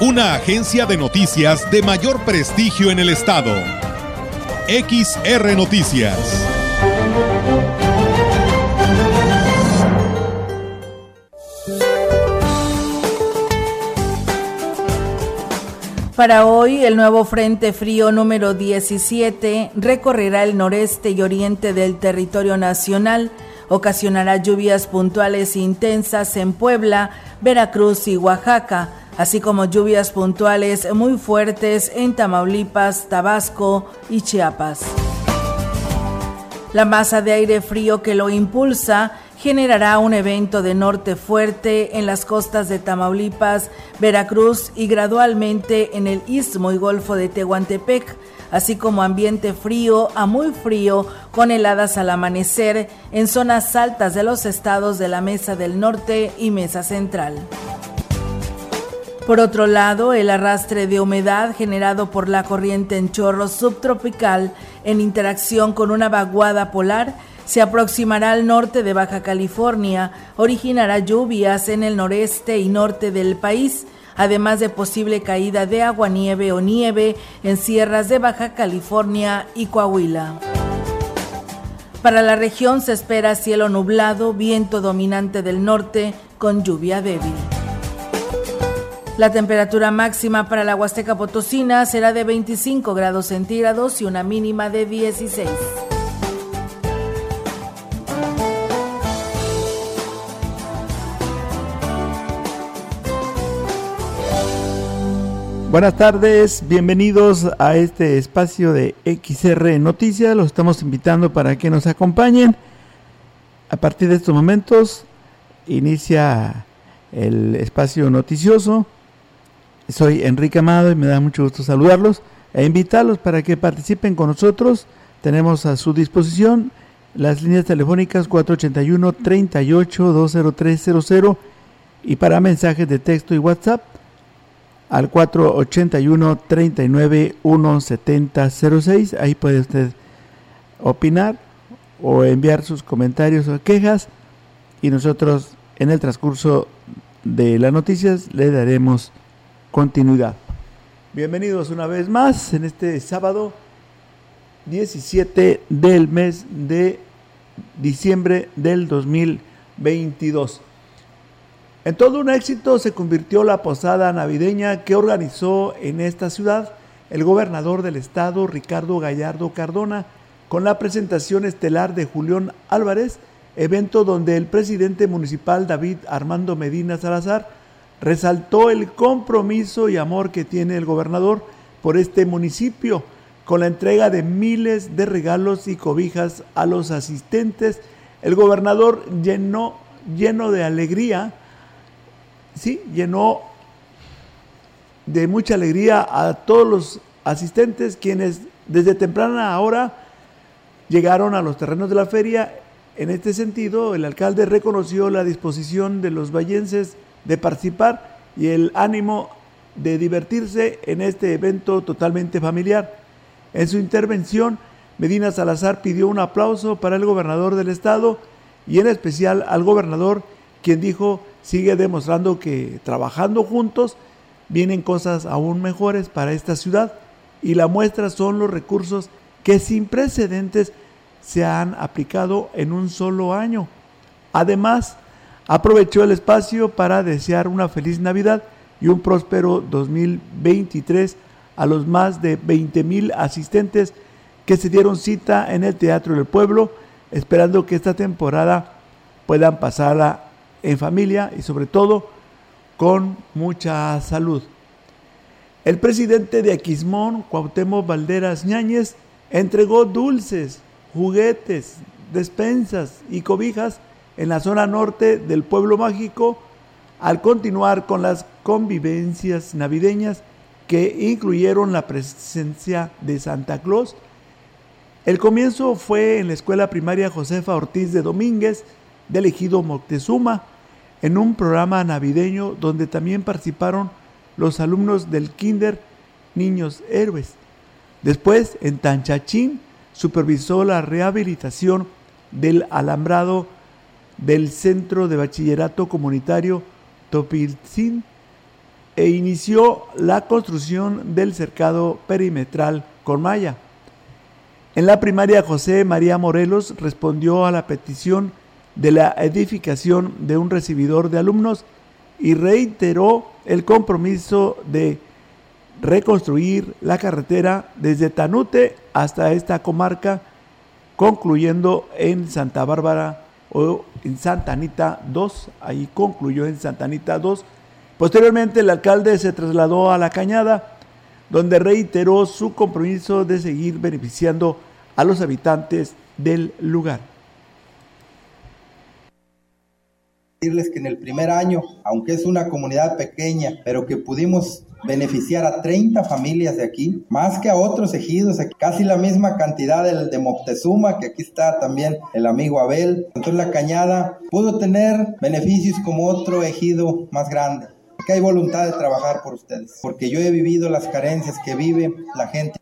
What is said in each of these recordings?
Una agencia de noticias de mayor prestigio en el estado. XR Noticias. Para hoy, el nuevo Frente Frío número 17 recorrerá el noreste y oriente del territorio nacional, ocasionará lluvias puntuales intensas en Puebla, Veracruz y Oaxaca, así como lluvias puntuales muy fuertes en Tamaulipas, Tabasco y Chiapas. La masa de aire frío que lo impulsa generará un evento de norte fuerte en las costas de Tamaulipas, Veracruz y gradualmente en el istmo y golfo de Tehuantepec, así como ambiente frío a muy frío con heladas al amanecer en zonas altas de los estados de la Mesa del Norte y Mesa Central. Por otro lado, el arrastre de humedad generado por la corriente en chorro subtropical en interacción con una vaguada polar se aproximará al norte de Baja California, originará lluvias en el noreste y norte del país, además de posible caída de agua, nieve o nieve en sierras de Baja California y Coahuila. Para la región se espera cielo nublado, viento dominante del norte con lluvia débil. La temperatura máxima para la Huasteca Potosina será de 25 grados centígrados y una mínima de 16. Buenas tardes, bienvenidos a este espacio de XR Noticias. Los estamos invitando para que nos acompañen. A partir de estos momentos inicia el espacio noticioso. Soy Enrique Amado y me da mucho gusto saludarlos e invitarlos para que participen con nosotros. Tenemos a su disposición las líneas telefónicas 481 38 20300 y para mensajes de texto y WhatsApp al 481 39 17006. Ahí puede usted opinar o enviar sus comentarios o quejas y nosotros en el transcurso de las noticias le daremos continuidad. Bienvenidos una vez más en este sábado 17 del mes de diciembre del 2022. En todo un éxito se convirtió la posada navideña que organizó en esta ciudad el gobernador del estado, Ricardo Gallardo Cardona, con la presentación estelar de Julián Álvarez, evento donde el presidente municipal David Armando Medina Salazar resaltó el compromiso y amor que tiene el gobernador por este municipio, con la entrega de miles de regalos y cobijas a los asistentes. El gobernador llenó, lleno de alegría, sí, llenó de mucha alegría a todos los asistentes quienes desde temprana hora llegaron a los terrenos de la feria. En este sentido, el alcalde reconoció la disposición de los vallenses de participar y el ánimo de divertirse en este evento totalmente familiar. En su intervención, Medina Salazar pidió un aplauso para el gobernador del estado y en especial al gobernador, quien dijo sigue demostrando que trabajando juntos vienen cosas aún mejores para esta ciudad y la muestra son los recursos que sin precedentes se han aplicado en un solo año. Además, aprovechó el espacio para desear una feliz Navidad y un próspero 2023 a los más de 20 mil asistentes que se dieron cita en el Teatro del Pueblo, esperando que esta temporada puedan pasarla en familia y sobre todo con mucha salud. El presidente de Aquismón, Cuauhtémoc Valderas Ñáñez, entregó dulces, juguetes, despensas y cobijas en la zona norte del pueblo mágico al continuar con las convivencias navideñas que incluyeron la presencia de Santa Claus. El comienzo fue en la escuela primaria Josefa Ortiz de Domínguez, del ejido Moctezuma, en un programa navideño donde también participaron los alumnos del Kinder Niños Héroes. Después, en Tanchachín, supervisó la rehabilitación del alambrado del Centro de Bachillerato Comunitario Topilzin e inició la construcción del cercado perimetral con malla. En la primaria José María Morelos respondió a la petición de la edificación de un recibidor de alumnos y reiteró el compromiso de reconstruir la carretera desde Tanute hasta esta comarca, concluyendo en Santa Bárbara o en Santa Anita 2, ahí concluyó en Santa Anita 2. Posteriormente el alcalde se trasladó a La Cañada, donde reiteró su compromiso de seguir beneficiando a los habitantes del lugar. Decirles que en el primer año, aunque es una comunidad pequeña, pero que pudimos beneficiar a 30 familias de aquí, más que a otros ejidos, casi la misma cantidad del de Moctezuma, que aquí está también el amigo Abel. Entonces la cañada pudo tener beneficios como otro ejido más grande. Que hay voluntad de trabajar por ustedes, porque yo he vivido las carencias que vive la gente.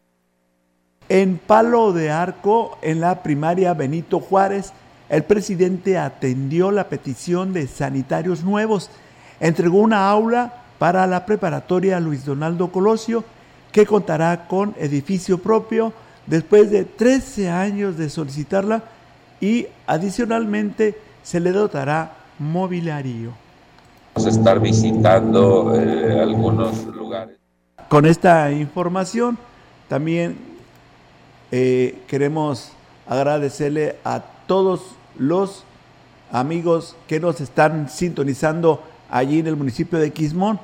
En Palo de Arco, en la primaria Benito Juárez, el presidente atendió la petición de sanitarios nuevos, entregó una aula para la preparatoria Luis Donaldo Colosio, que contará con edificio propio después de 13 años de solicitarla y adicionalmente se le dotará mobiliario. Vamos a estar visitando eh, algunos lugares. Con esta información también eh, queremos agradecerle a todos los amigos que nos están sintonizando allí en el municipio de Quismón.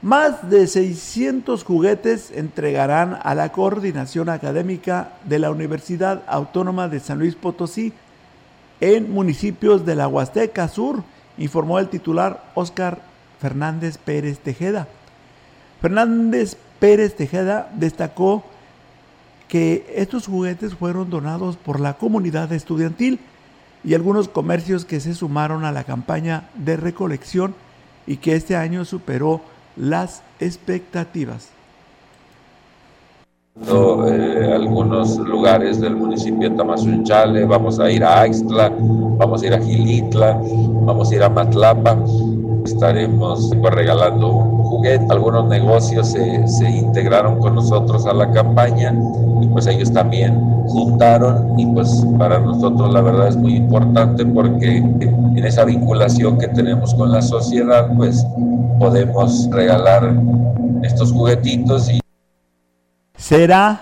Más de 600 juguetes entregarán a la coordinación académica de la Universidad Autónoma de San Luis Potosí en municipios de la Huasteca Sur, informó el titular Óscar Fernández Pérez Tejeda. Fernández Pérez Tejeda destacó que estos juguetes fueron donados por la comunidad estudiantil y algunos comercios que se sumaron a la campaña de recolección y que este año superó las expectativas. Eh, algunos lugares del municipio de Tamazunchale, vamos a ir a Axtla, vamos a ir a Gilitla, vamos a ir a Matlapa, estaremos pues, regalando un juguete. Algunos negocios se, se integraron con nosotros a la campaña y pues ellos también juntaron y pues para nosotros la verdad es muy importante porque en esa vinculación que tenemos con la sociedad pues podemos regalar estos juguetitos y será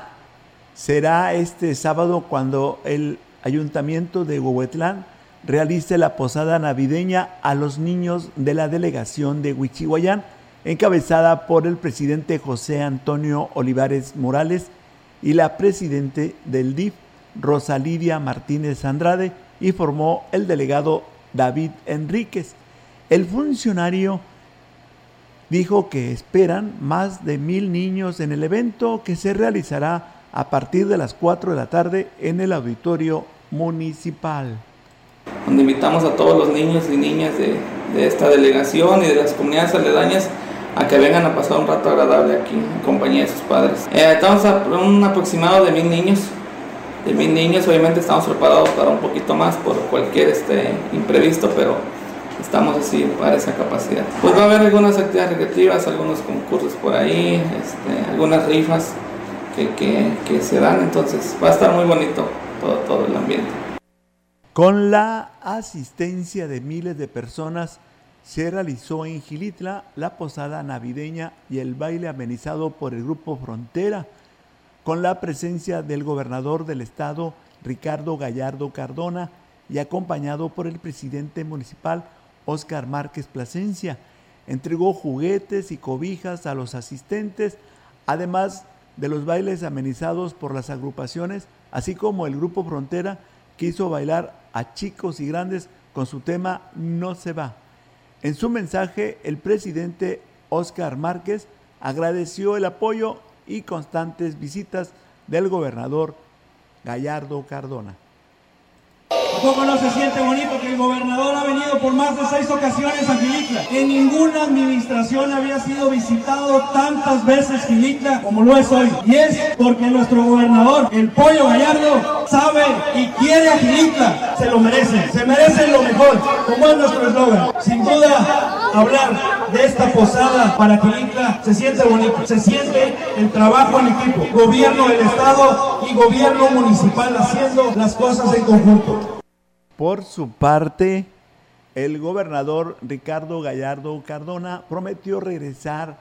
será este sábado cuando el ayuntamiento de Huehuetlán realice la posada navideña a los niños de la delegación de Huichihuayán, encabezada por el presidente José Antonio Olivares Morales y la presidente del DIF, Rosa Lidia Martínez Andrade, informó el delegado David Enríquez. El funcionario dijo que esperan más de mil niños en el evento que se realizará a partir de las 4 de la tarde en el auditorio municipal. Donde invitamos a todos los niños y niñas de, esta delegación y de las comunidades aledañas a que vengan a pasar un rato agradable aquí en compañía de sus padres. Eh, estamos a un aproximado de mil niños. De mil niños, obviamente estamos preparados para un poquito más por cualquier este, imprevisto, pero estamos así para esa capacidad. Pues va a haber algunas actividades recreativas, algunos concursos por ahí, este, algunas rifas que, que, se dan, entonces va a estar muy bonito todo el ambiente. Con la asistencia de miles de personas, se realizó en Gilitla la posada navideña y el baile amenizado por el grupo Frontera, con la presencia del gobernador del estado, Ricardo Gallardo Cardona, y acompañado por el presidente municipal, Óscar Márquez Plasencia. Entregó juguetes y cobijas a los asistentes, además de los bailes amenizados por las agrupaciones, así como el grupo Frontera que hizo bailar a chicos y grandes con su tema No se va. En su mensaje, el presidente Óscar Márquez agradeció el apoyo y constantes visitas del gobernador Gallardo Cardona. ¿Cómo no se siente bonito que el gobernador ha venido por más de seis ocasiones a Gilitla? En ninguna administración había sido visitado tantas veces Gilitla como lo es hoy. Y es porque nuestro gobernador, el Pollo Gallardo, sabe y quiere a Gilitla. Se lo merece. Se merece lo mejor, como es nuestro eslogan. Sin duda, hablar de esta posada para Gilitla se siente bonito. Se siente el trabajo en equipo. Gobierno del Estado y gobierno municipal haciendo las cosas en conjunto. Por su parte, el gobernador Ricardo Gallardo Cardona prometió regresar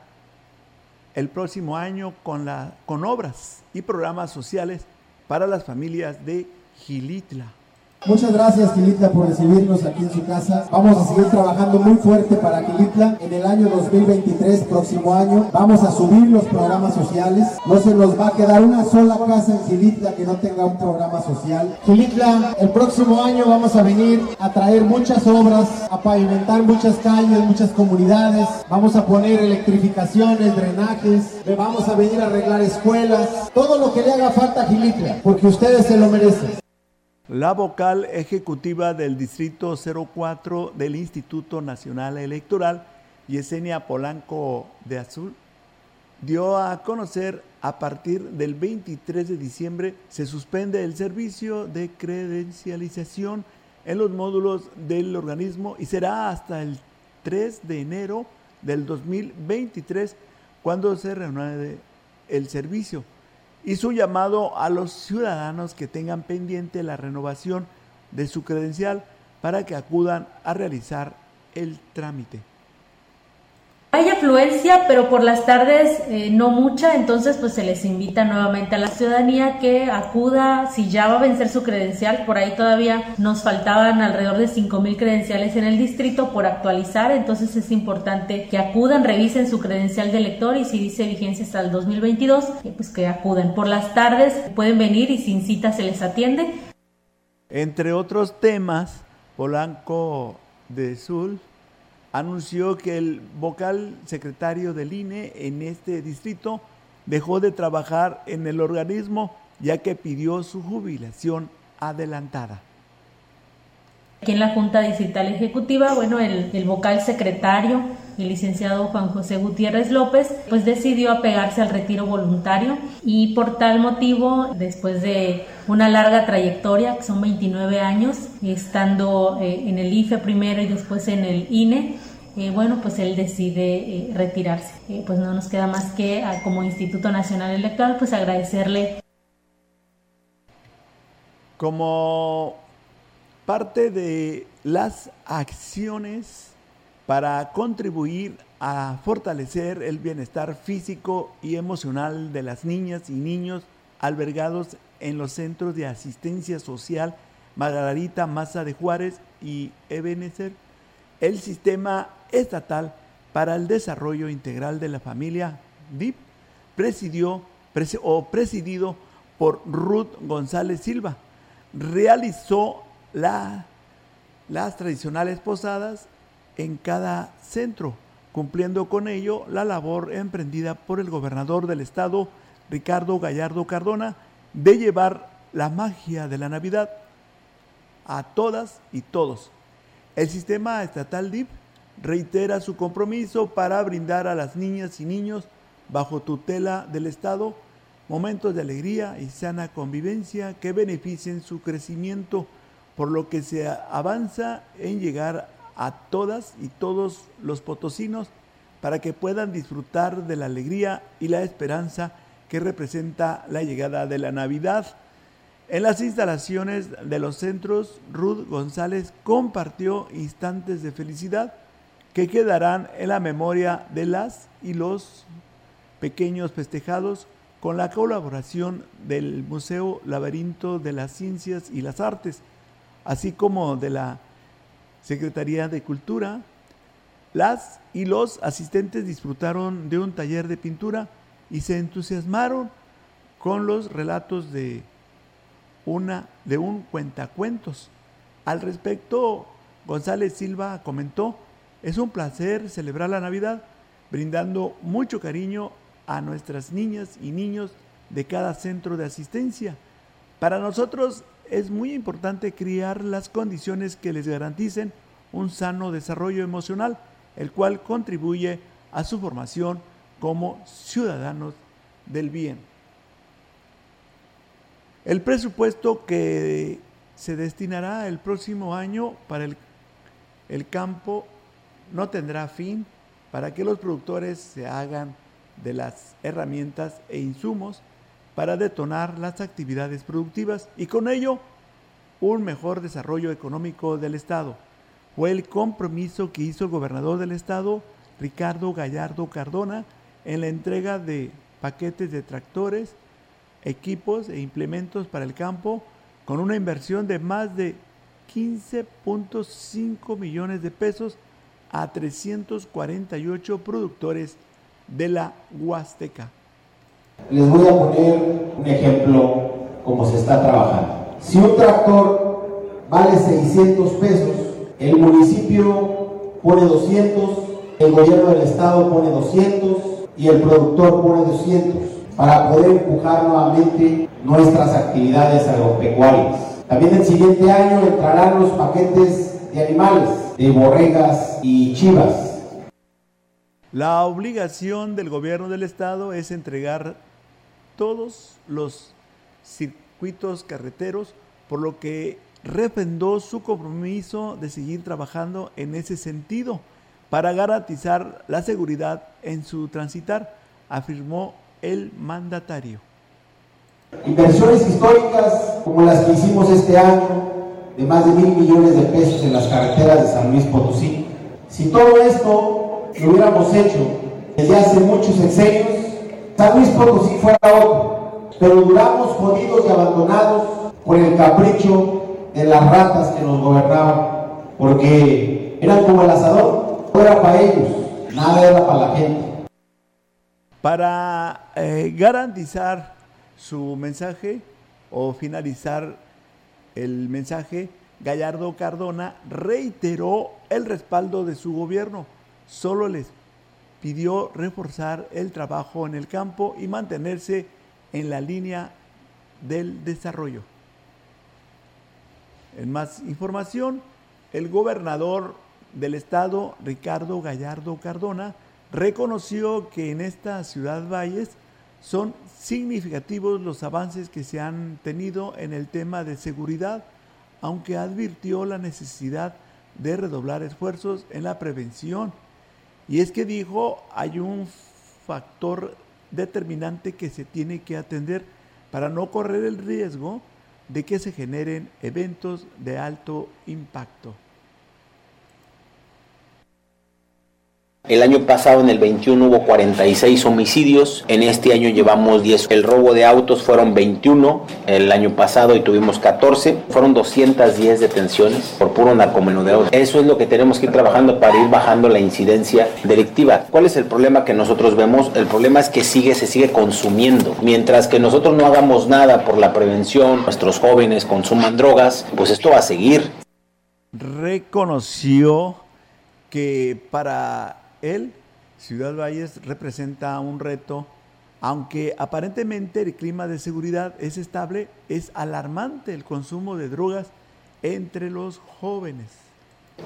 el próximo año con, la, con obras y programas sociales para las familias de Gilitla. Muchas gracias, Quilitla, por recibirnos aquí en su casa. Vamos a seguir trabajando muy fuerte para Quilitla. En el año 2023, próximo año, vamos a subir los programas sociales. No se nos va a quedar una sola casa en Quilitla que no tenga un programa social. Quilitla, el próximo año vamos a venir a traer muchas obras, a pavimentar muchas calles, muchas comunidades. Vamos a poner electrificaciones, drenajes. Vamos a venir a arreglar escuelas. Todo lo que le haga falta a Quilitla, porque ustedes se lo merecen. La vocal ejecutiva del Distrito 04 del Instituto Nacional Electoral, Yesenia Polanco de Azul, dio a conocer a partir del 23 de diciembre se suspende el servicio de credencialización en los módulos del organismo y será hasta el 3 de enero del 2023 cuando se reanude el servicio y su llamado a los ciudadanos que tengan pendiente la renovación de su credencial para que acudan a realizar el trámite. Hay afluencia, pero por las tardes eh, no mucha, entonces pues se les invita nuevamente a la ciudadanía que acuda, si ya va a vencer su credencial, por ahí todavía nos faltaban alrededor de 5 mil credenciales en el distrito por actualizar, entonces es importante que acudan, revisen su credencial de elector y si dice vigencia hasta el 2022, eh, pues que acudan. Por las tardes pueden venir y sin cita se les atiende. Entre otros temas, Polanco de Sul anunció que el vocal secretario del INE en este distrito dejó de trabajar en el organismo ya que pidió su jubilación adelantada. Aquí en la Junta Distrital Ejecutiva, bueno, el, vocal secretario, el licenciado Juan José Gutiérrez López, pues decidió apegarse al retiro voluntario y por tal motivo, después de una larga trayectoria, que son 29 años, estando eh, en el IFE primero y después en el INE, eh, bueno, pues él decide eh, retirarse. Pues no nos queda más que como Instituto Nacional Electoral, pues agradecerle. Como parte de las acciones para contribuir a fortalecer el bienestar físico y emocional de las niñas y niños albergados en los centros de asistencia social Margarita Maza de Juárez y Ebenezer, el sistema estatal para el desarrollo integral de la familia DIP, presidió o presidido por Ruth González Silva, realizó la, las tradicionales posadas en cada centro, cumpliendo con ello la labor emprendida por el gobernador del estado, Ricardo Gallardo Cardona, de llevar la magia de la Navidad a todas y todos. El sistema estatal DIP reitera su compromiso para brindar a las niñas y niños bajo tutela del Estado momentos de alegría y sana convivencia que beneficien su crecimiento, por lo que se avanza en llegar a todas y todos los potosinos para que puedan disfrutar de la alegría y la esperanza que representa la llegada de la Navidad. En las instalaciones de los centros, Ruth González compartió instantes de felicidad que quedarán en la memoria de las y los pequeños festejados con la colaboración del Museo Laberinto de las Ciencias y las Artes, así como de la Secretaría de Cultura. Las y los asistentes disfrutaron de un taller de pintura y se entusiasmaron con los relatos de una de un cuentacuentos. Al respecto, González Silva comentó es un placer celebrar la Navidad, brindando mucho cariño a nuestras niñas y niños de cada centro de asistencia. Para nosotros es muy importante crear las condiciones que les garanticen un sano desarrollo emocional, el cual contribuye a su formación como ciudadanos del bien. El presupuesto que se destinará el próximo año para el, el campo no tendrá fin para que los productores se hagan de las herramientas e insumos para detonar las actividades productivas y con ello un mejor desarrollo económico del Estado. Fue el compromiso que hizo el gobernador del Estado, Ricardo Gallardo Cardona, en la entrega de paquetes de tractores, equipos e implementos para el campo con una inversión de más de 15.5 millones de pesos a 348 productores de la Huasteca. Les voy a poner un ejemplo cómo se está trabajando. Si un tractor vale 600 pesos, el municipio pone 200, el gobierno del estado pone 200 y el productor pone 200 para poder empujar nuevamente nuestras actividades agropecuarias. También el siguiente año entrarán los paquetes de animales, de borregas y chivas. La obligación del gobierno del estado es entregar todos los circuitos carreteros, por lo que refrendó su compromiso de seguir trabajando en ese sentido para garantizar la seguridad en su transitar, afirmó el mandatario. Inversiones históricas como las que hicimos este año, de más de mil millones de pesos en las carreteras de San Luis Potosí. Si todo esto lo hubiéramos hecho desde hace muchos sexenios, San Luis Potosí fuera otro, pero duramos jodidos y abandonados por el capricho de las ratas que nos gobernaban, porque eran como el asador, no era para ellos, nada era para la gente. Para eh, garantizar su mensaje o finalizar el mensaje, Gallardo Cardona reiteró el respaldo de su gobierno. Solo les pidió reforzar el trabajo en el campo y mantenerse en la línea del desarrollo. En más información, el gobernador del estado, Ricardo Gallardo Cardona, reconoció que en esta ciudad Valles son significativos los avances que se han tenido en el tema de seguridad, aunque advirtió la necesidad de redoblar esfuerzos en la prevención. Y es que dijo, hay un factor determinante que se tiene que atender para no correr el riesgo de que se generen eventos de alto impacto. El año pasado, en el 21, hubo 46 homicidios. En este año llevamos 10. El robo de autos fueron 21 el año pasado y tuvimos 14. Fueron 210 detenciones por puro narcomenudeo. Eso es lo que tenemos que ir trabajando para ir bajando la incidencia delictiva. ¿Cuál es el problema que nosotros vemos? El problema es que sigue, se sigue consumiendo. Mientras que nosotros no hagamos nada por la prevención, nuestros jóvenes consuman drogas, pues esto va a seguir. Reconoció que para él, Ciudad Valles representa un reto, aunque aparentemente el clima de seguridad es estable, es alarmante el consumo de drogas entre los jóvenes.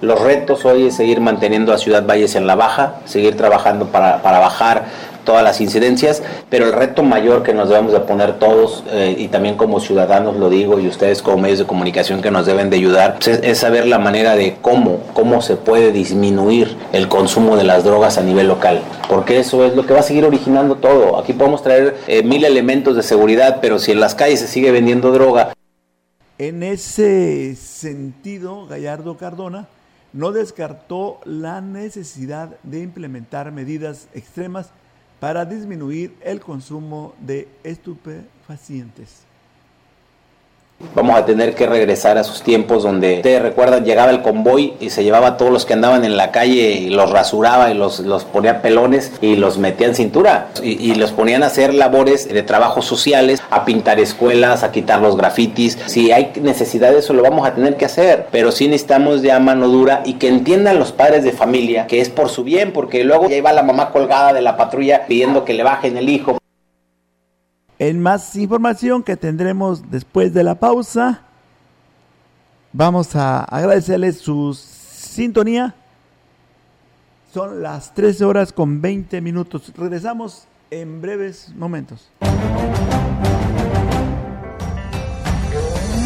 Los retos hoy es seguir manteniendo a Ciudad Valles en la baja, seguir trabajando para, para bajar todas las incidencias, pero el reto mayor que nos debemos de poner todos, eh, y también como ciudadanos lo digo, y ustedes como medios de comunicación que nos deben de ayudar, pues, es, saber la manera de cómo, cómo se puede disminuir el consumo de las drogas a nivel local, porque eso es lo que va a seguir originando todo. Aquí podemos traer eh, mil elementos de seguridad, pero si en las calles se sigue vendiendo droga. En ese sentido, Gallardo Cardona no descartó la necesidad de implementar medidas extremas para disminuir el consumo de estupefacientes. Vamos a tener que regresar a sus tiempos donde, ustedes recuerdan, llegaba el convoy y se llevaba a todos los que andaban en la calle y los rasuraba y los, los ponía pelones y los metía en cintura. Y, y los ponían a hacer labores de trabajos sociales, a pintar escuelas, a quitar los grafitis. Si hay necesidad de eso, lo vamos a tener que hacer, pero sí necesitamos ya mano dura y que entiendan los padres de familia que es por su bien, porque luego ya iba la mamá colgada de la patrulla pidiendo que le bajen el hijo en más información que tendremos después de la pausa, vamos a agradecerles su sintonía. Son las 13 horas con 20 minutos. Regresamos en breves momentos.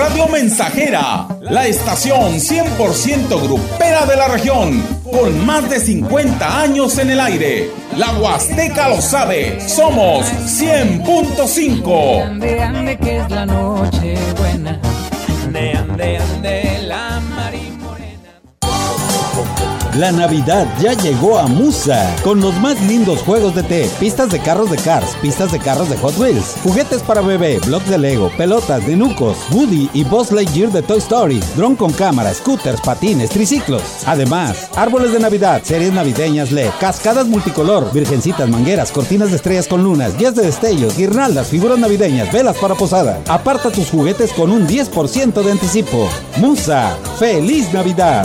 Radio Mensajera, la estación 100% grupera de la región, con más de 50 años en el aire. La Huasteca lo sabe, somos 100.5. Ande, ande, que es la noche buena. Ande, ande, ande, la Navidad ya llegó a Musa con los más lindos juegos de té, pistas de carros de Cars, pistas de carros de Hot Wheels, juguetes para bebé, blocks de Lego, pelotas de Nucos, Woody y Buzz Lightyear de Toy Story, dron con cámara, scooters, patines, triciclos. Además, árboles de Navidad, series navideñas LED, cascadas multicolor, virgencitas, mangueras, cortinas de estrellas con lunas, guías de destellos, guirnaldas, figuras navideñas, velas para posada. Aparta tus juguetes con un 10% de anticipo. Musa, feliz Navidad.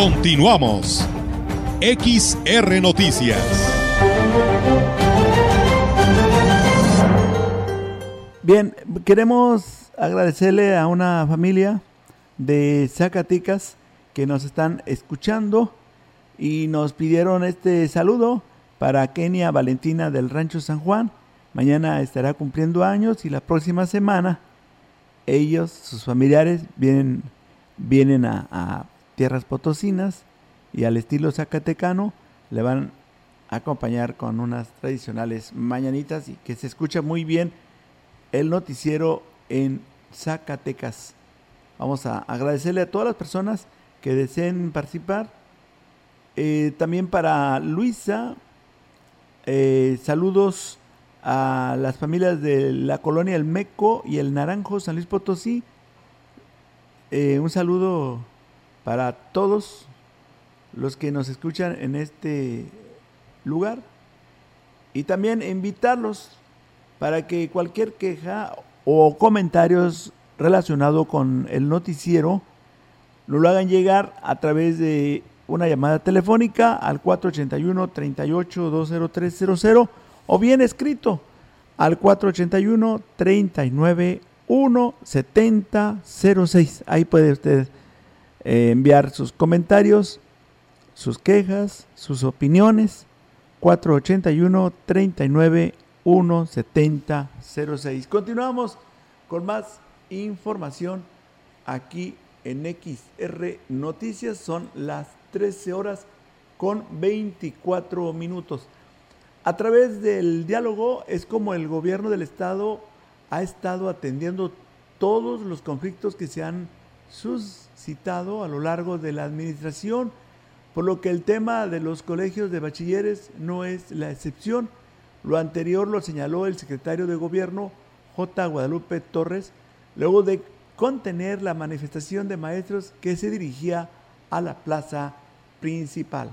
Continuamos. XR Noticias. Bien, queremos agradecerle a una familia de Zacatecas que nos están escuchando y nos pidieron este saludo para Kenia Valentina del Rancho San Juan. Mañana estará cumpliendo años y la próxima semana ellos, sus familiares, vienen, vienen a tierras potosinas y al estilo zacatecano le van a acompañar con unas tradicionales mañanitas y que se escucha muy bien el noticiero en Zacatecas. Vamos a agradecerle a todas las personas que deseen participar. Eh, también para Luisa, eh, saludos a las familias de la colonia El Meco y El Naranjo, San Luis Potosí. Eh, un saludo para todos los que nos escuchan en este lugar y también invitarlos para que cualquier queja o comentarios relacionado con el noticiero lo hagan llegar a través de una llamada telefónica al 481 38 20300 o bien escrito al 481 39 17006. Ahí puede usted eh, enviar sus comentarios, sus quejas, sus opiniones. 481 39 170 06. Continuamos con más información aquí en XR Noticias. Son las 13 horas con 24 minutos. A través del diálogo es como el gobierno del estado ha estado atendiendo todos los conflictos que se han suscitado a lo largo de la administración, por lo que el tema de los colegios de bachilleres no es la excepción. Lo anterior lo señaló el secretario de Gobierno, J. Guadalupe Torres, luego de contener la manifestación de maestros que se dirigía a la plaza principal.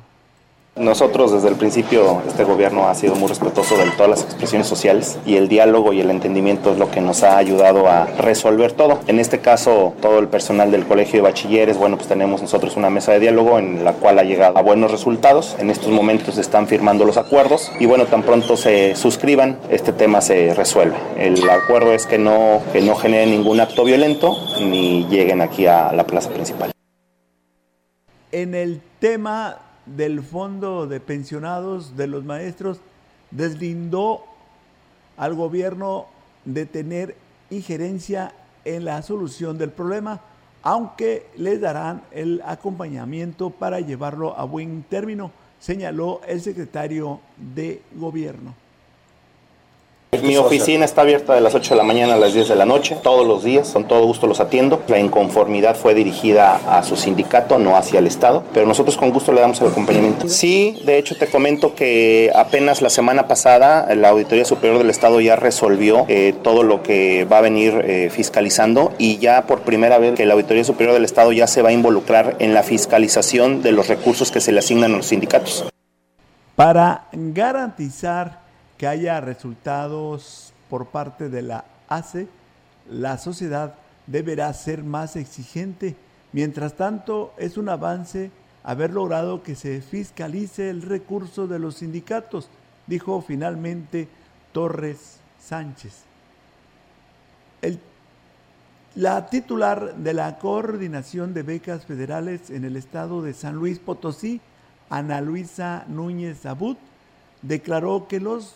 Nosotros desde el principio, este gobierno ha sido muy respetuoso de todas las expresiones sociales y el diálogo y el entendimiento es lo que nos ha ayudado a resolver todo. En este caso, todo el personal del Colegio de Bachilleres, bueno, pues tenemos nosotros una mesa de diálogo en la cual ha llegado a buenos resultados. En estos momentos están firmando los acuerdos y bueno, tan pronto se suscriban, este tema se resuelve. El acuerdo es que no, que no genere ningún acto violento ni lleguen aquí a la plaza principal. En el tema del fondo de pensionados de los maestros deslindó al gobierno de tener injerencia en la solución del problema, aunque les darán el acompañamiento para llevarlo a buen término, señaló el secretario de gobierno. Mi oficina está abierta de las 8 de la mañana a las 10 de la noche, todos los días, con todo gusto los atiendo. La inconformidad fue dirigida a su sindicato, no hacia el Estado, pero nosotros con gusto le damos el acompañamiento. Sí, de hecho te comento que apenas la semana pasada la Auditoría Superior del Estado ya resolvió eh, todo lo que va a venir eh, fiscalizando y ya por primera vez que la Auditoría Superior del Estado ya se va a involucrar en la fiscalización de los recursos que se le asignan a los sindicatos. Para garantizar que haya resultados por parte de la ACE, la sociedad deberá ser más exigente. Mientras tanto, es un avance haber logrado que se fiscalice el recurso de los sindicatos, dijo finalmente Torres Sánchez. la titular de la Coordinación de Becas Federales en el estado de San Luis Potosí, Ana Luisa Núñez Abud, declaró que los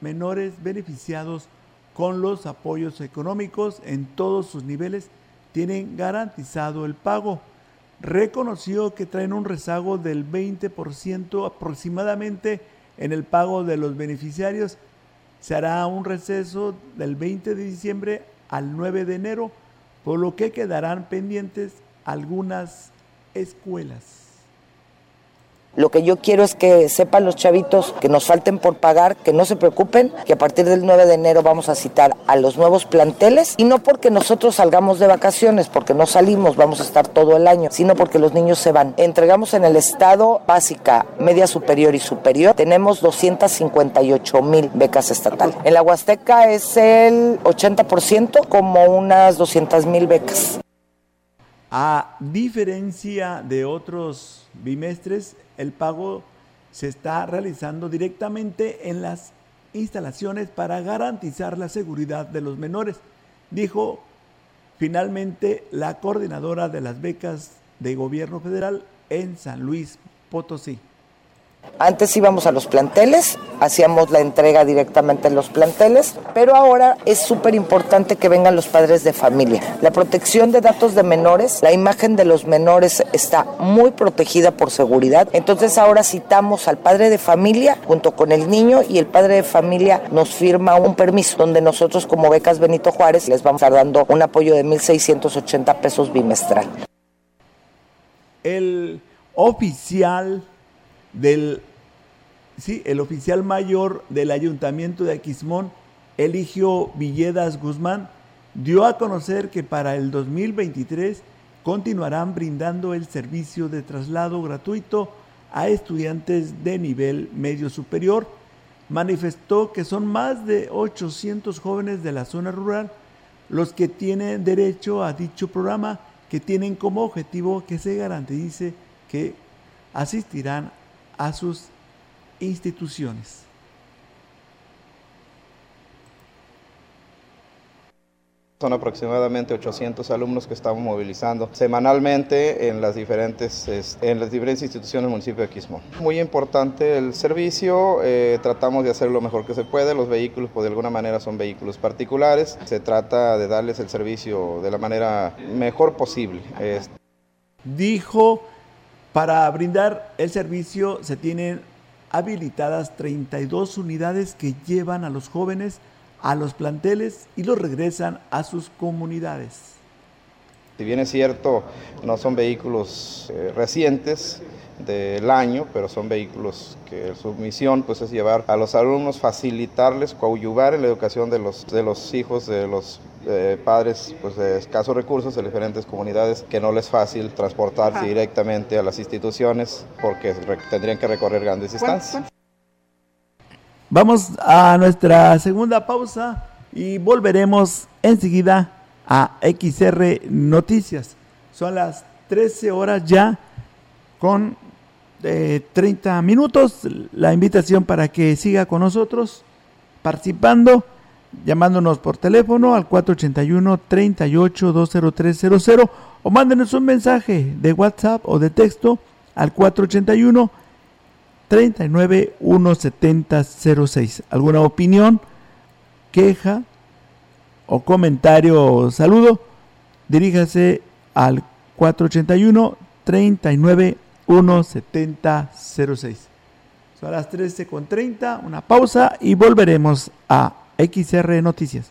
menores beneficiados con los apoyos económicos en todos sus niveles tienen garantizado el pago. Reconoció que traen un rezago del 20% aproximadamente en el pago de los beneficiarios. Se hará un receso del 20 de diciembre al 9 de enero, por lo que quedarán pendientes algunas escuelas. Lo que yo quiero es que sepan los chavitos que nos falten por pagar, que no se preocupen, que a partir del 9 de enero vamos a citar a los nuevos planteles y no porque nosotros salgamos de vacaciones, porque no salimos, vamos a estar todo el año, sino porque los niños se van. Entregamos en el estado básica, media superior y superior, tenemos 258 mil becas estatales. En la Huasteca es el 80%, como unas 200 mil becas. A diferencia de otros bimestres, el pago se está realizando directamente en las instalaciones para garantizar la seguridad de los menores, dijo finalmente la coordinadora de las becas de gobierno federal en San Luis Potosí. Antes íbamos a los planteles, hacíamos la entrega directamente en los planteles, pero ahora es súper importante que vengan los padres de familia. La protección de datos de menores, la imagen de los menores está muy protegida por seguridad, entonces ahora citamos al padre de familia junto con el niño y el padre de familia nos firma un permiso donde nosotros como becas Benito Juárez les vamos a estar dando un apoyo de 1.680 pesos bimestral. El oficial del sí, el oficial mayor del ayuntamiento de Aquismón, Eligio Villedas Guzmán, dio a conocer que para el 2023 continuarán brindando el servicio de traslado gratuito a estudiantes de nivel medio superior. Manifestó que son más de 800 jóvenes de la zona rural los que tienen derecho a dicho programa que tienen como objetivo que se garantice que asistirán a sus instituciones. Son aproximadamente 800 alumnos que estamos movilizando semanalmente en las diferentes, en las diferentes instituciones del municipio de Quismón. Muy importante el servicio, eh, tratamos de hacer lo mejor que se puede, los vehículos pues de alguna manera son vehículos particulares, se trata de darles el servicio de la manera mejor posible. Dijo para brindar el servicio se tienen habilitadas 32 unidades que llevan a los jóvenes a los planteles y los regresan a sus comunidades. Si bien es cierto, no son vehículos eh, recientes del año, pero son vehículos que su misión pues, es llevar a los alumnos, facilitarles, coadyuvar en la educación de los, de los hijos de los eh, padres pues, de escasos recursos de diferentes comunidades que no les es fácil transportarse directamente a las instituciones porque tendrían que recorrer grandes distancias. Vamos a nuestra segunda pausa y volveremos enseguida a XR Noticias. Son las 13 horas ya con 30 eh, minutos. La invitación para que siga con nosotros participando, llamándonos por teléfono al 481-38-20300 o mándenos un mensaje de WhatsApp o de texto al 481 39 17006. ¿Alguna opinión, queja o comentario o saludo? Diríjase al 481 39 17006. Son las 13 con 30, una pausa y volveremos a XR Noticias.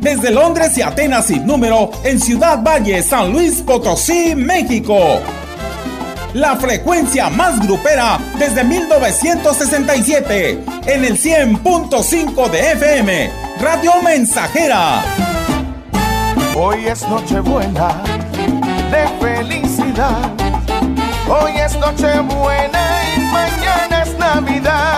desde Londres y Atenas sin número en Ciudad Valle, San Luis Potosí, México. La frecuencia más grupera desde 1967 en el 100.5 de FM, Radio Mensajera. Hoy es Nochebuena de felicidad. Hoy es Nochebuena y mañana es Navidad.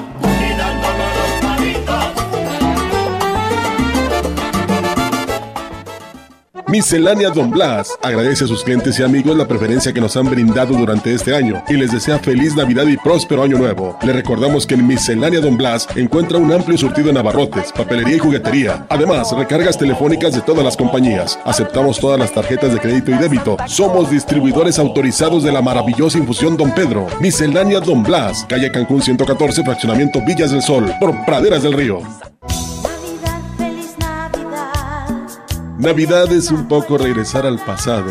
Miscelánea Don Blas agradece a sus clientes y amigos la preferencia que nos han brindado durante este año y les desea feliz Navidad y próspero año nuevo. Le recordamos que en Miscelánea Don Blas encuentra un amplio surtido en abarrotes, papelería y juguetería. Además, recargas telefónicas de todas las compañías. Aceptamos todas las tarjetas de crédito y débito. Somos distribuidores autorizados de la maravillosa infusión Don Pedro. Miscelánea Don Blas, calle Cancún 114, fraccionamiento Villas del Sol, por Praderas del Río. Navidad es un poco regresar al pasado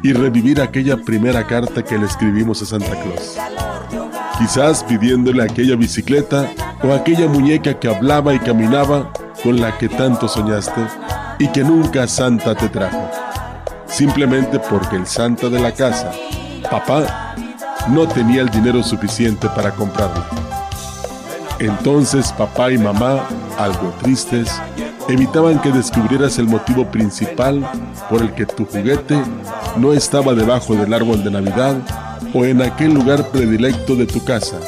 y revivir aquella primera carta que le escribimos a Santa Claus. Quizás pidiéndole aquella bicicleta o aquella muñeca que hablaba y caminaba con la que tanto soñaste y que nunca Santa te trajo. Simplemente porque el Santa de la casa, papá, no tenía el dinero suficiente para comprarla. Entonces papá y mamá, algo tristes, evitaban que descubrieras el motivo principal por el que tu juguete no estaba debajo del árbol de Navidad o en aquel lugar predilecto de tu casa.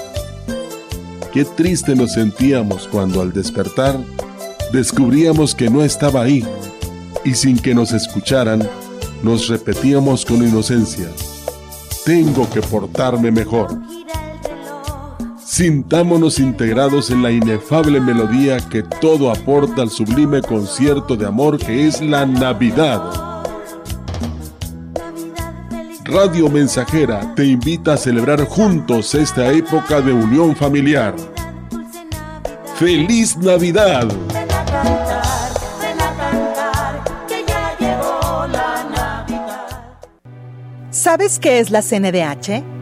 Qué triste nos sentíamos cuando al despertar descubríamos que no estaba ahí y sin que nos escucharan nos repetíamos con inocencia, tengo que portarme mejor. Sintámonos integrados en la inefable melodía que todo aporta al sublime concierto de amor que es la Navidad. Radio Mensajera te invita a celebrar juntos esta época de unión familiar. ¡Feliz Navidad! ¿Sabes qué es la CNDH?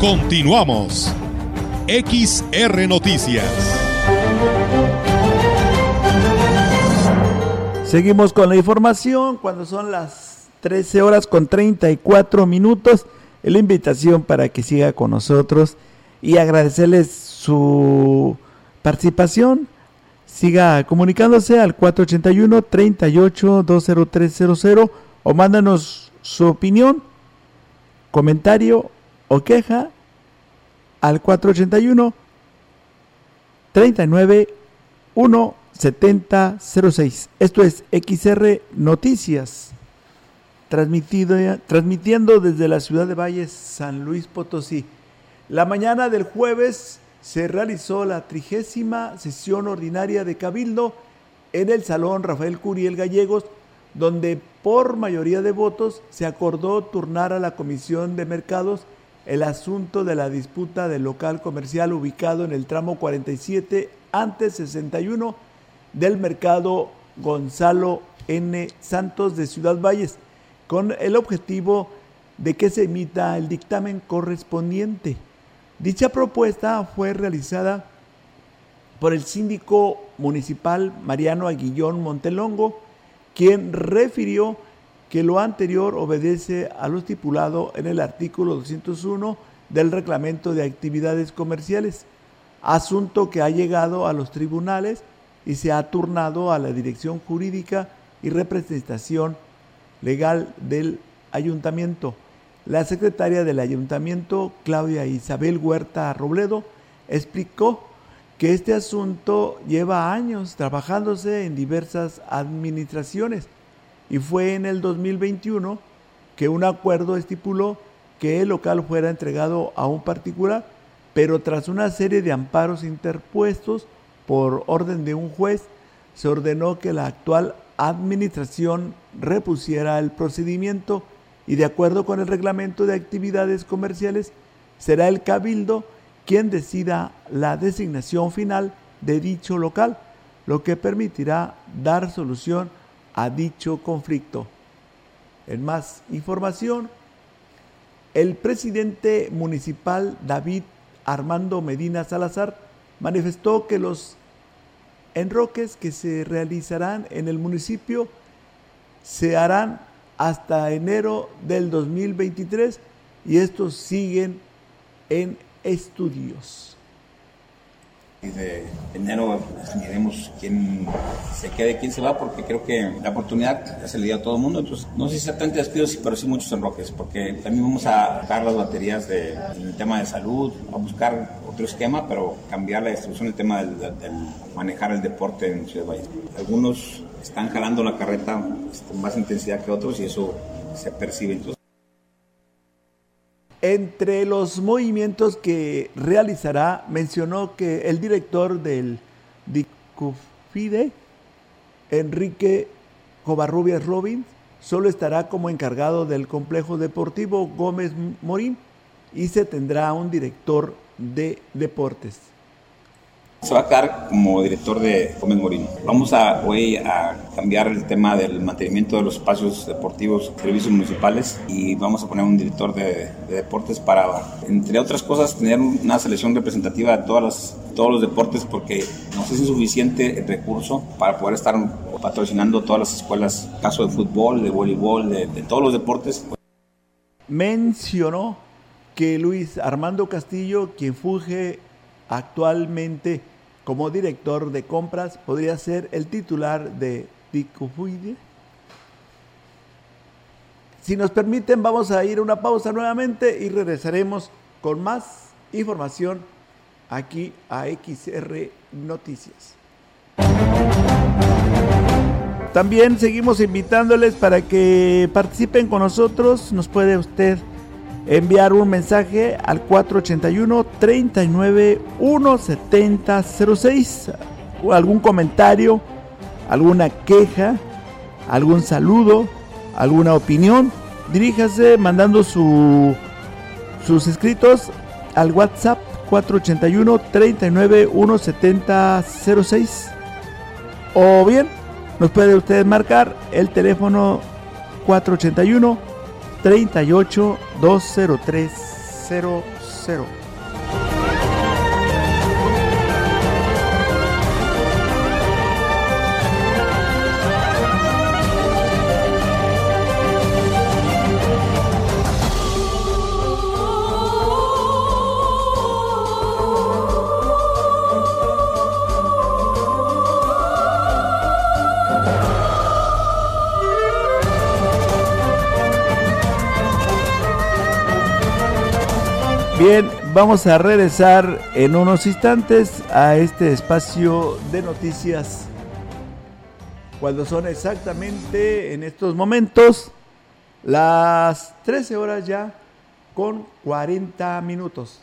Continuamos. XR Noticias. Seguimos con la información cuando son las 13 horas con 34 minutos. La invitación para que siga con nosotros y agradecerles su participación. Siga comunicándose al 481 38 20300 o mándanos su opinión, comentario o queja al 481 39 1 7006. Esto es XR Noticias, transmitido, transmitiendo desde la ciudad de Valles, San Luis Potosí. La mañana del jueves se realizó la trigésima sesión ordinaria de Cabildo en el Salón Rafael Curiel Gallegos, donde por mayoría de votos se acordó turnar a la Comisión de Mercados el asunto de la disputa del local comercial ubicado en el tramo 47 antes 61 del mercado Gonzalo N. Santos de Ciudad Valles, con el objetivo de que se emita el dictamen correspondiente. Dicha propuesta fue realizada por el síndico municipal Mariano Aguillón Montelongo, quien refirió que lo anterior obedece a lo estipulado en el artículo 201 del reglamento de actividades comerciales, asunto que ha llegado a los tribunales y se ha turnado a la dirección jurídica y representación legal del ayuntamiento. La secretaria del ayuntamiento, Claudia Isabel Huerta Robledo, explicó que este asunto lleva años trabajándose en diversas administraciones y fue en el 2021 que un acuerdo estipuló que el local fuera entregado a un particular, pero tras una serie de amparos interpuestos por orden de un juez, se ordenó que la actual administración repusiera el procedimiento y de acuerdo con el reglamento de actividades comerciales, será el cabildo quien decida la designación final de dicho local, lo que permitirá dar solución dicho conflicto. En más información, el presidente municipal David Armando Medina Salazar manifestó que los enroques que se realizarán en el municipio se harán hasta enero del 2023 y estos siguen en estudios. De enero miremos quién se quede, quién se va, porque creo que la oportunidad se le dio a todo el mundo. Entonces, no sé si exactamente despidos, pero sí muchos enroques, porque también vamos a sacar las baterías del tema de salud, a buscar otro esquema, pero cambiar la distribución, el tema del, del manejar el deporte en Ciudad Valle. Algunos están jalando la carreta este, con más intensidad que otros y eso se percibe. Entonces, entre los movimientos que realizará, mencionó que el director del DICUFIDE, Enrique Covarrubias Robins, solo estará como encargado del complejo deportivo Gómez Morín y se tendrá un director de deportes se va a quedar como director de Gómez Morino. Vamos a hoy a cambiar el tema del mantenimiento de los espacios deportivos, servicios municipales y vamos a poner un director de, deportes para, entre otras cosas, tener una selección representativa de todas las, todos los deportes porque no sé si es suficiente el recurso para poder estar patrocinando todas las escuelas, caso de fútbol, de voleibol, de, de todos los deportes. Mencionó que Luis Armando Castillo, quien fuge actualmente como director de compras podría ser el titular de Dicofuide. Si nos permiten, vamos a ir a una pausa nuevamente y regresaremos con más información aquí a XR Noticias. También seguimos invitándoles para que participen con nosotros. Nos puede usted enviar un mensaje al 481 39 17006 algún comentario, alguna queja, algún saludo, alguna opinión, diríjase mandando su, sus escritos al WhatsApp 481 39 17006 o bien nos puede usted marcar el teléfono 481 38 20300. Bien, vamos a regresar en unos instantes a este espacio de noticias. Cuando son exactamente en estos momentos las 13 horas ya con 40 minutos.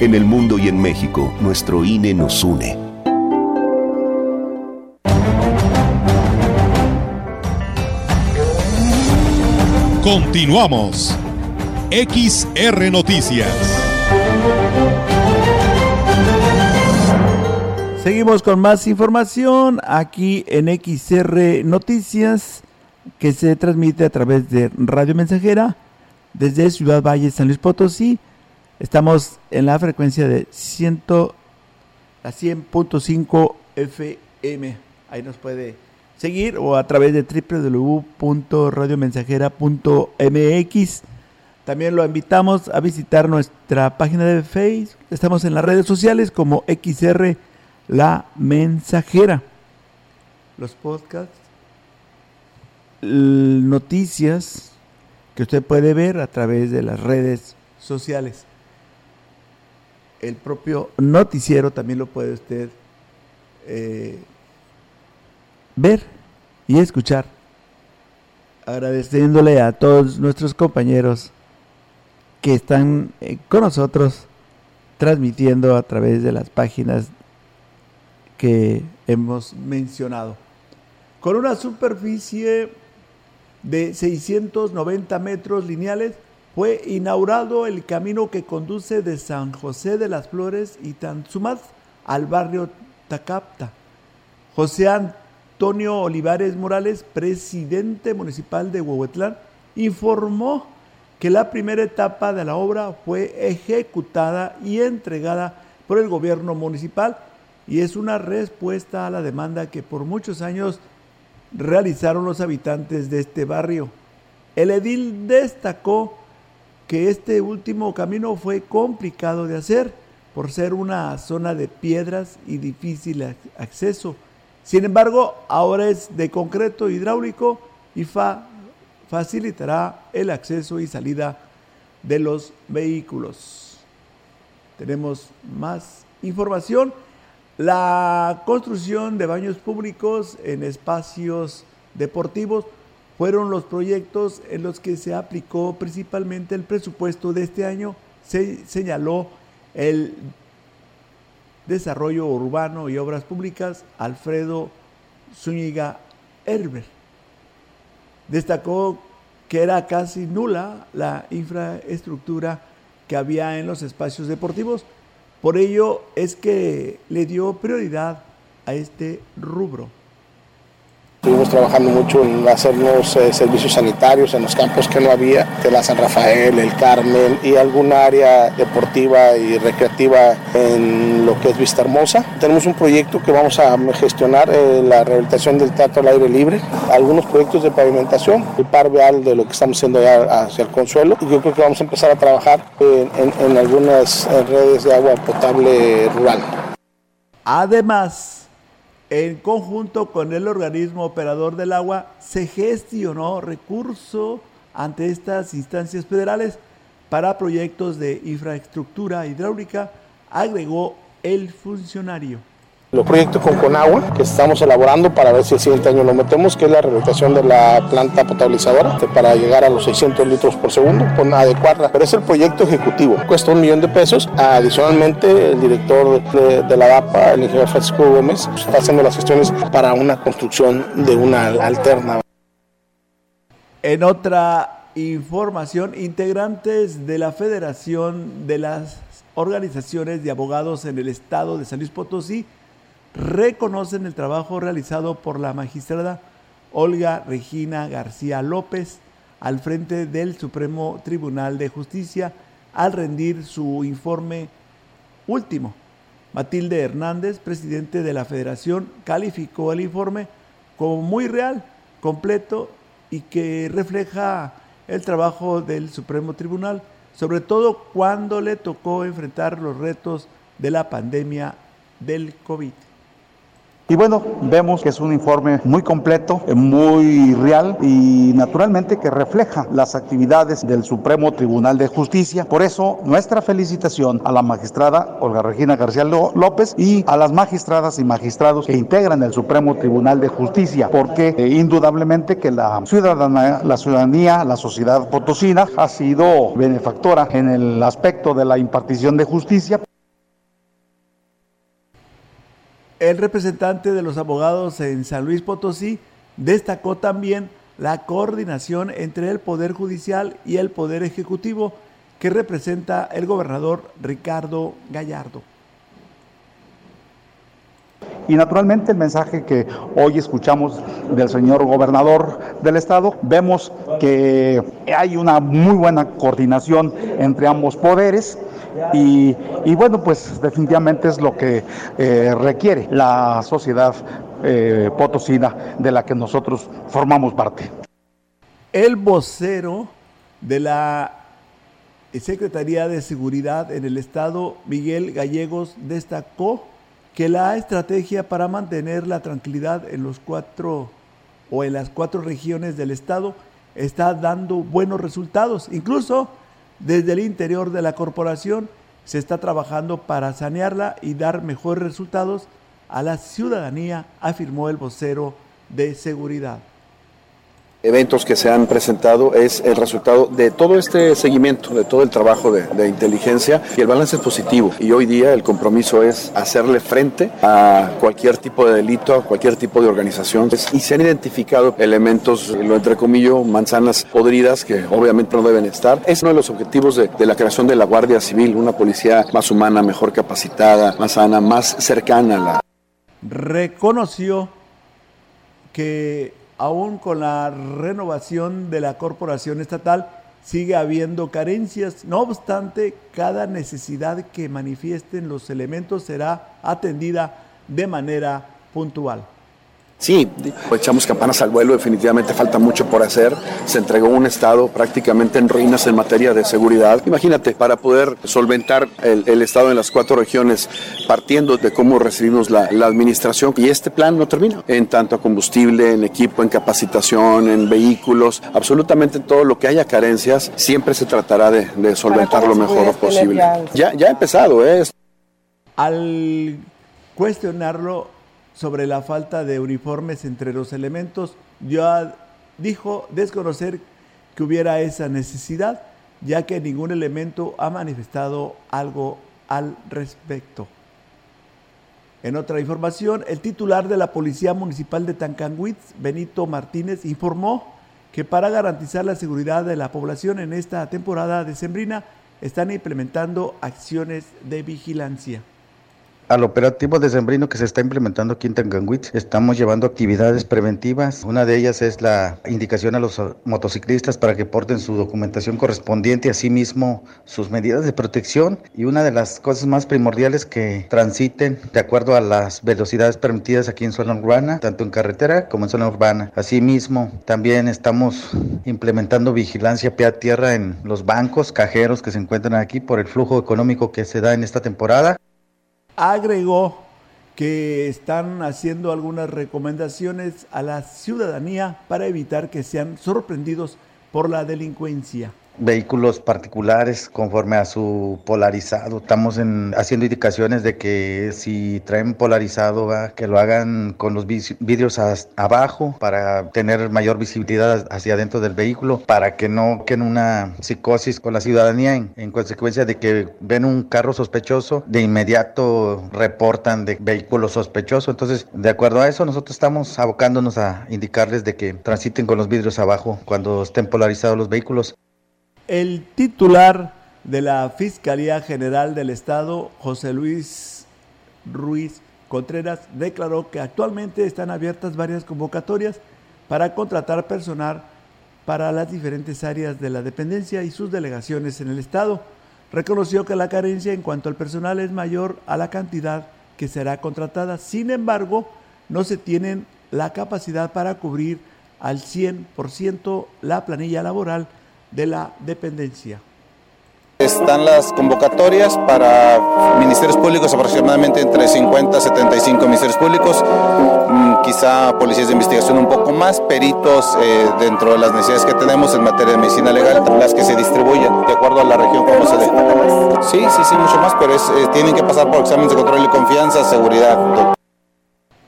En el mundo y en México, nuestro INE nos une. Continuamos. XR Noticias. Seguimos con más información aquí en XR Noticias que se transmite a través de Radio Mensajera desde Ciudad Valle, San Luis Potosí. Estamos en la frecuencia de 100, a 100.5 FM. Ahí nos puede seguir o a través de www.radiomensajera.mx. También lo invitamos a visitar nuestra página de Facebook. Estamos en las redes sociales como XR La Mensajera. Los podcasts, noticias que usted puede ver a través de las redes sociales. El propio noticiero también lo puede usted eh, ver y escuchar. Agradeciéndole a todos nuestros compañeros que están eh, con nosotros transmitiendo a través de las páginas que hemos mencionado. Con una superficie de 690 metros lineales, fue inaugurado el camino que conduce de San José de las Flores y Tanzumaz al barrio Tacapta. José Antonio Olivares Morales, presidente municipal de Huehuetlán, informó que la primera etapa de la obra fue ejecutada y entregada por el gobierno municipal y es una respuesta a la demanda que por muchos años realizaron los habitantes de este barrio. El edil destacó que este último camino fue complicado de hacer por ser una zona de piedras y difícil acceso. Sin embargo, ahora es de concreto hidráulico y facilitará el acceso y salida de los vehículos. Tenemos más información. La construcción de baños públicos en espacios deportivos fueron los proyectos en los que se aplicó principalmente el presupuesto de este año, se señaló el desarrollo urbano y obras públicas Alfredo Zúñiga Herber. Destacó que era casi nula la infraestructura que había en los espacios deportivos, por ello es que le dio prioridad a este rubro. Estuvimos trabajando mucho en hacernos eh, servicios sanitarios en los campos que no había, de la San Rafael, el Carmen y alguna área deportiva y recreativa en lo que es Vista Hermosa. Tenemos un proyecto que vamos a gestionar, eh, la rehabilitación del teatro al aire libre, algunos proyectos de pavimentación, el par vial de lo que estamos haciendo allá hacia el Consuelo y yo creo que vamos a empezar a trabajar en algunas redes de agua potable rural. Además, en conjunto con el organismo operador del agua, se gestionó recurso ante estas instancias federales para proyectos de infraestructura hidráulica, agregó el funcionario. Los proyectos con Conagua que estamos elaborando para ver si el siguiente año lo metemos, que es la rehabilitación de la planta potabilizadora para llegar a los 600 litros por segundo, con adecuarla. Pero es el proyecto ejecutivo, cuesta un millón de pesos. Adicionalmente, el director de, de la DAPA, el ingeniero Francisco Gómez, pues, está haciendo las gestiones para una construcción de una alterna. En otra información, integrantes de la Federación de las Organizaciones de Abogados en el Estado de San Luis Potosí reconocen el trabajo realizado por la magistrada Olga Regina García López al frente del Supremo Tribunal de Justicia al rendir su informe último. Matilde Hernández, presidente de la federación, calificó el informe como muy real, completo y que refleja el trabajo del Supremo Tribunal, sobre todo cuando le tocó enfrentar los retos de la pandemia del COVID. Y bueno, vemos que es un informe muy completo, muy real y naturalmente que refleja las actividades del Supremo Tribunal de Justicia. Por eso, nuestra felicitación a la magistrada Olga Regina García López y a las magistradas y magistrados que integran el Supremo Tribunal de Justicia, porque eh, indudablemente que la ciudadanía, la ciudadanía, la sociedad potosina ha sido benefactora en el aspecto de la impartición de justicia. El representante de los abogados en San Luis Potosí destacó también la coordinación entre el Poder Judicial y el Poder Ejecutivo que representa el gobernador Ricardo Gallardo. Y naturalmente el mensaje que hoy escuchamos del señor gobernador del estado, vemos que hay una muy buena coordinación entre ambos poderes y, y bueno, pues definitivamente es lo que eh, requiere la sociedad eh, potosina de la que nosotros formamos parte. El vocero de la Secretaría de Seguridad en el Estado, Miguel Gallegos, destacó que la estrategia para mantener la tranquilidad en los cuatro o en las cuatro regiones del Estado está dando buenos resultados. Incluso desde el interior de la corporación se está trabajando para sanearla y dar mejores resultados a la ciudadanía, afirmó el vocero de seguridad eventos que se han presentado es el resultado de todo este seguimiento, de todo el trabajo de, inteligencia y el balance es positivo. Y hoy día el compromiso es hacerle frente a cualquier tipo de delito, a cualquier tipo de organización. Y se han identificado elementos, lo entrecomillo, manzanas podridas que obviamente no deben estar. Es uno de los objetivos de, de la creación de la Guardia Civil, una policía más humana, mejor capacitada, más sana, más cercana a la... Reconoció que aún con la renovación de la corporación estatal, sigue habiendo carencias. No obstante, cada necesidad que manifiesten los elementos será atendida de manera puntual. Sí, echamos campanas al vuelo, definitivamente falta mucho por hacer. Se entregó un Estado prácticamente en ruinas en materia de seguridad. Imagínate, para poder solventar el, el Estado en las cuatro regiones, partiendo de cómo recibimos la, la, administración, y este plan no termina, en tanto a combustible, en equipo, en capacitación, en vehículos, absolutamente en todo lo que haya carencias, siempre se tratará de, de solventar lo mejor posible. Ya, ya ha empezado, ¿eh? Al cuestionarlo, sobre la falta de uniformes entre los elementos, ya dijo desconocer que hubiera esa necesidad, ya que ningún elemento ha manifestado algo al respecto. En otra información, el titular de la Policía Municipal de Tancanwitz, Benito Martínez, informó que para garantizar la seguridad de la población en esta temporada decembrina están implementando acciones de vigilancia. Al operativo de Sembrino que se está implementando aquí en Tancanguitz, estamos llevando actividades preventivas. Una de ellas es la indicación a los motociclistas para que porten su documentación correspondiente, asimismo sus medidas de protección y una de las cosas más primordiales que transiten de acuerdo a las velocidades permitidas aquí en zona urbana, tanto en carretera como en zona urbana. Asimismo, también estamos implementando vigilancia pie a tierra en los bancos, cajeros que se encuentran aquí por el flujo económico que se da en esta temporada. Agregó que están haciendo algunas recomendaciones a la ciudadanía para evitar que sean sorprendidos por la delincuencia vehículos particulares conforme a su polarizado. Estamos en, haciendo indicaciones de que si traen polarizado, que lo hagan con los vidrios abajo para tener mayor visibilidad hacia adentro del vehículo, para que no queden una psicosis con la ciudadanía en, en, consecuencia de que ven un carro sospechoso, de inmediato reportan de vehículo sospechoso. Entonces, de acuerdo a eso, nosotros estamos abocándonos a indicarles de que transiten con los vidrios abajo cuando estén polarizados los vehículos. El titular de la Fiscalía General del Estado, José Luis Ruiz Contreras, declaró que actualmente están abiertas varias convocatorias para contratar personal para las diferentes áreas de la dependencia y sus delegaciones en el Estado. Reconoció que la carencia en cuanto al personal es mayor a la cantidad que será contratada. Sin embargo, no se tienen la capacidad para cubrir al 100% la planilla laboral de la dependencia. Están las convocatorias para ministerios públicos, aproximadamente entre 50 y 75 ministerios públicos, mm, quizá policías de investigación un poco más, peritos eh, dentro de las necesidades que tenemos en materia de medicina legal, las que se distribuyen de acuerdo a la región como se dé. Sí, sí, sí, mucho más, pero es, eh, tienen que pasar por exámenes de control y confianza, seguridad.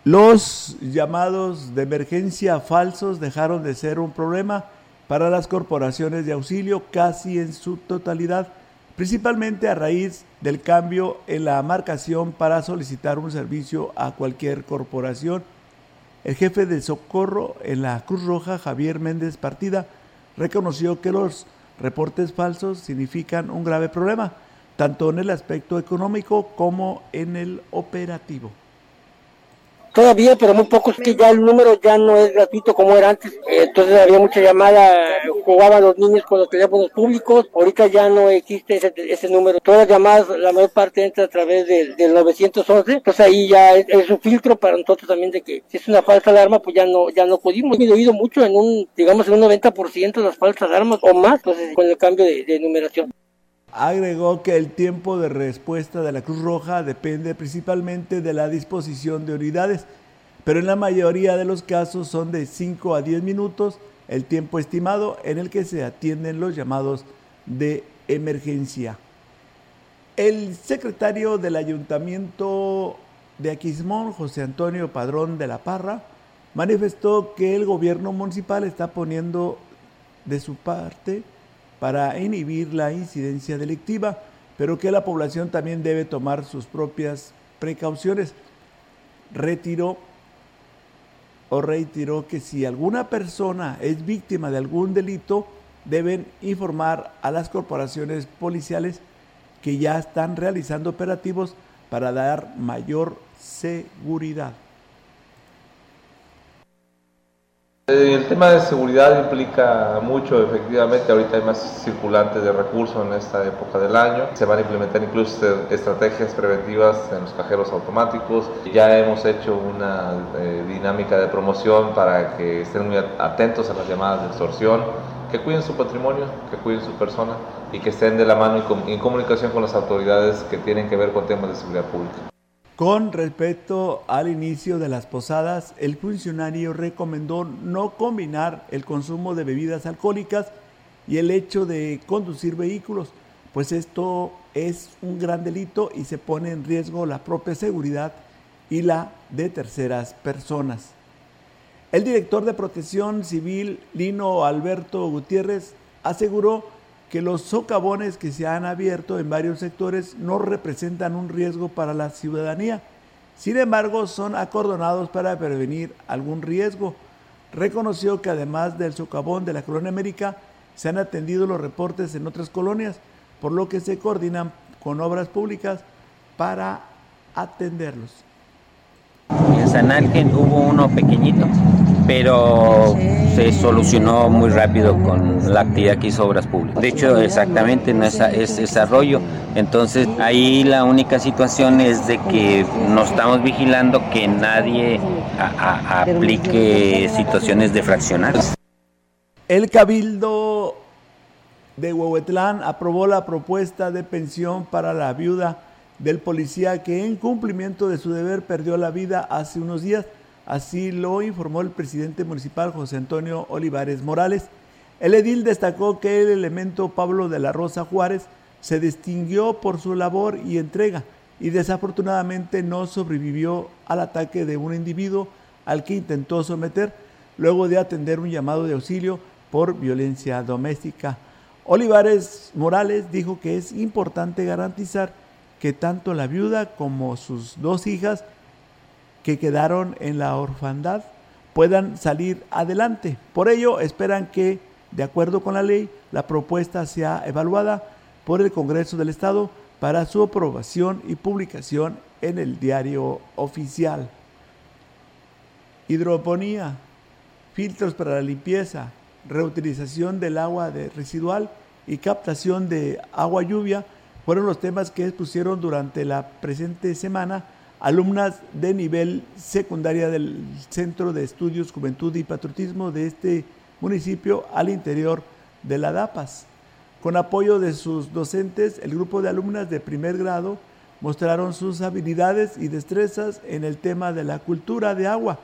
Los llamados de emergencia falsos dejaron de ser un problema para las corporaciones de auxilio casi en su totalidad, principalmente a raíz del cambio en la marcación para solicitar un servicio a cualquier corporación. El jefe de socorro en la Cruz Roja, Javier Méndez Partida, reconoció que los reportes falsos significan un grave problema, tanto en el aspecto económico como en el operativo. Todavía, pero muy pocos, que ya el número ya no es gratuito como era antes. Entonces había mucha llamada, jugaban los niños con los teléfonos públicos. Ahorita ya no existe ese, ese número. Todas las llamadas, la mayor parte entra a través del, 911. Entonces ahí ya es, un filtro para nosotros también de que si es una falsa alarma, pues ya no, ya no acudimos. He oído mucho en un, digamos, en un 90% de las falsas alarmas o más, entonces con el cambio de, de numeración. Agregó que el tiempo de respuesta de la Cruz Roja depende principalmente de la disposición de unidades, pero en la mayoría de los casos son de 5 a 10 minutos el tiempo estimado en el que se atienden los llamados de emergencia. El secretario del Ayuntamiento de Aquismón, José Antonio Padrón de la Parra, manifestó que el gobierno municipal está poniendo de su parte para inhibir la incidencia delictiva, pero que la población también debe tomar sus propias precauciones. Retiró o reiteró que si alguna persona es víctima de algún delito, deben informar a las corporaciones policiales que ya están realizando operativos para dar mayor seguridad. Eh, el tema de seguridad implica mucho, efectivamente, ahorita hay más circulantes de recursos en esta época del año. Se van a implementar incluso estrategias preventivas en los cajeros automáticos. Ya hemos hecho una eh, dinámica de promoción para que estén muy atentos a las llamadas de extorsión, que cuiden su patrimonio, que cuiden su persona y que estén de la mano y en comunicación con las autoridades que tienen que ver con temas de seguridad pública. Con respecto al inicio de las posadas, el funcionario recomendó no combinar el consumo de bebidas alcohólicas y el hecho de conducir vehículos, pues esto es un gran delito y se pone en riesgo la propia seguridad y la de terceras personas. El director de Protección Civil, Lino Alberto Gutiérrez, aseguró que los socavones que se han abierto en varios sectores no representan un riesgo para la ciudadanía. Sin embargo, son acordonados para prevenir algún riesgo. Reconoció que además del socavón de la Colonia América, se han atendido los reportes en otras colonias, por lo que se coordinan con obras públicas para atenderlos. En San Ángel hubo uno pequeñito, pero se solucionó muy rápido con la actividad que hizo Obras Públicas. De hecho, exactamente no es, es desarrollo. Entonces, ahí la única situación es de que no estamos vigilando que nadie aplique situaciones de fraccionar. El Cabildo de Huehuetlán aprobó la propuesta de pensión para la viuda del policía que en cumplimiento de su deber perdió la vida hace unos días. Así lo informó el presidente municipal José Antonio Olivares Morales. El edil destacó que el elemento Pablo de la Rosa Juárez se distinguió por su labor y entrega y desafortunadamente no sobrevivió al ataque de un individuo al que intentó someter luego de atender un llamado de auxilio por violencia doméstica. Olivares Morales dijo que es importante garantizar que tanto la viuda como sus dos hijas que quedaron en la orfandad puedan salir adelante. Por ello, esperan que, de acuerdo con la ley, la propuesta sea evaluada por el Congreso del Estado para su aprobación y publicación en el diario oficial. Hidroponía, filtros para la limpieza, reutilización del agua de residual y captación de agua lluvia fueron los temas que expusieron durante la presente semana alumnas de nivel secundaria del Centro de Estudios Juventud y Patriotismo de este municipio al interior de la DAPAS. Con apoyo de sus docentes, el grupo de alumnas de primer grado mostraron sus habilidades y destrezas en el tema de la cultura de agua,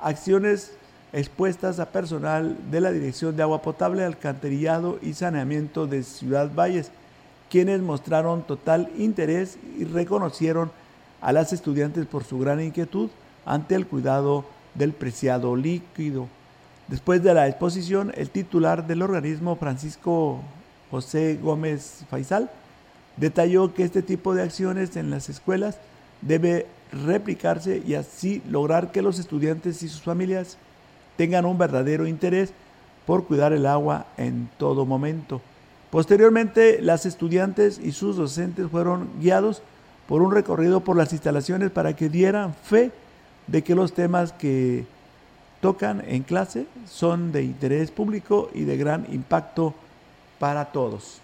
acciones expuestas a personal de la Dirección de Agua Potable, Alcantarillado y Saneamiento de Ciudad Valles, quienes mostraron total interés y reconocieron a las estudiantes por su gran inquietud ante el cuidado del preciado líquido. Después de la exposición, el titular del organismo, Francisco José Gómez Faisal, detalló que este tipo de acciones en las escuelas debe replicarse y así lograr que los estudiantes y sus familias tengan un verdadero interés por cuidar el agua en todo momento. Posteriormente, las estudiantes y sus docentes fueron guiados por un recorrido por las instalaciones para que dieran fe de que los temas que tocan en clase son de interés público y de gran impacto para todos.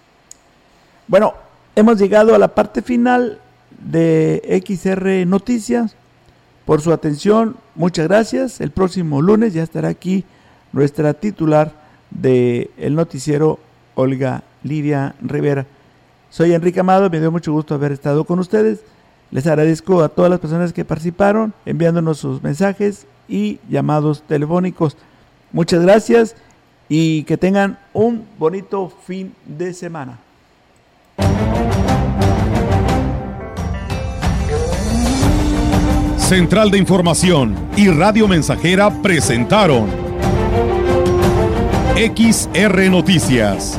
Bueno, hemos llegado a la parte final de XR Noticias. Por su atención, muchas gracias. El próximo lunes ya estará aquí nuestra titular del el noticiero, Olga Lidia Rivera. Soy Enrique Amado, me dio mucho gusto haber estado con ustedes. Les agradezco a todas las personas que participaron enviándonos sus mensajes y llamados telefónicos. Muchas gracias y que tengan un bonito fin de semana. Central de Información y Radio Mensajera presentaron XR Noticias.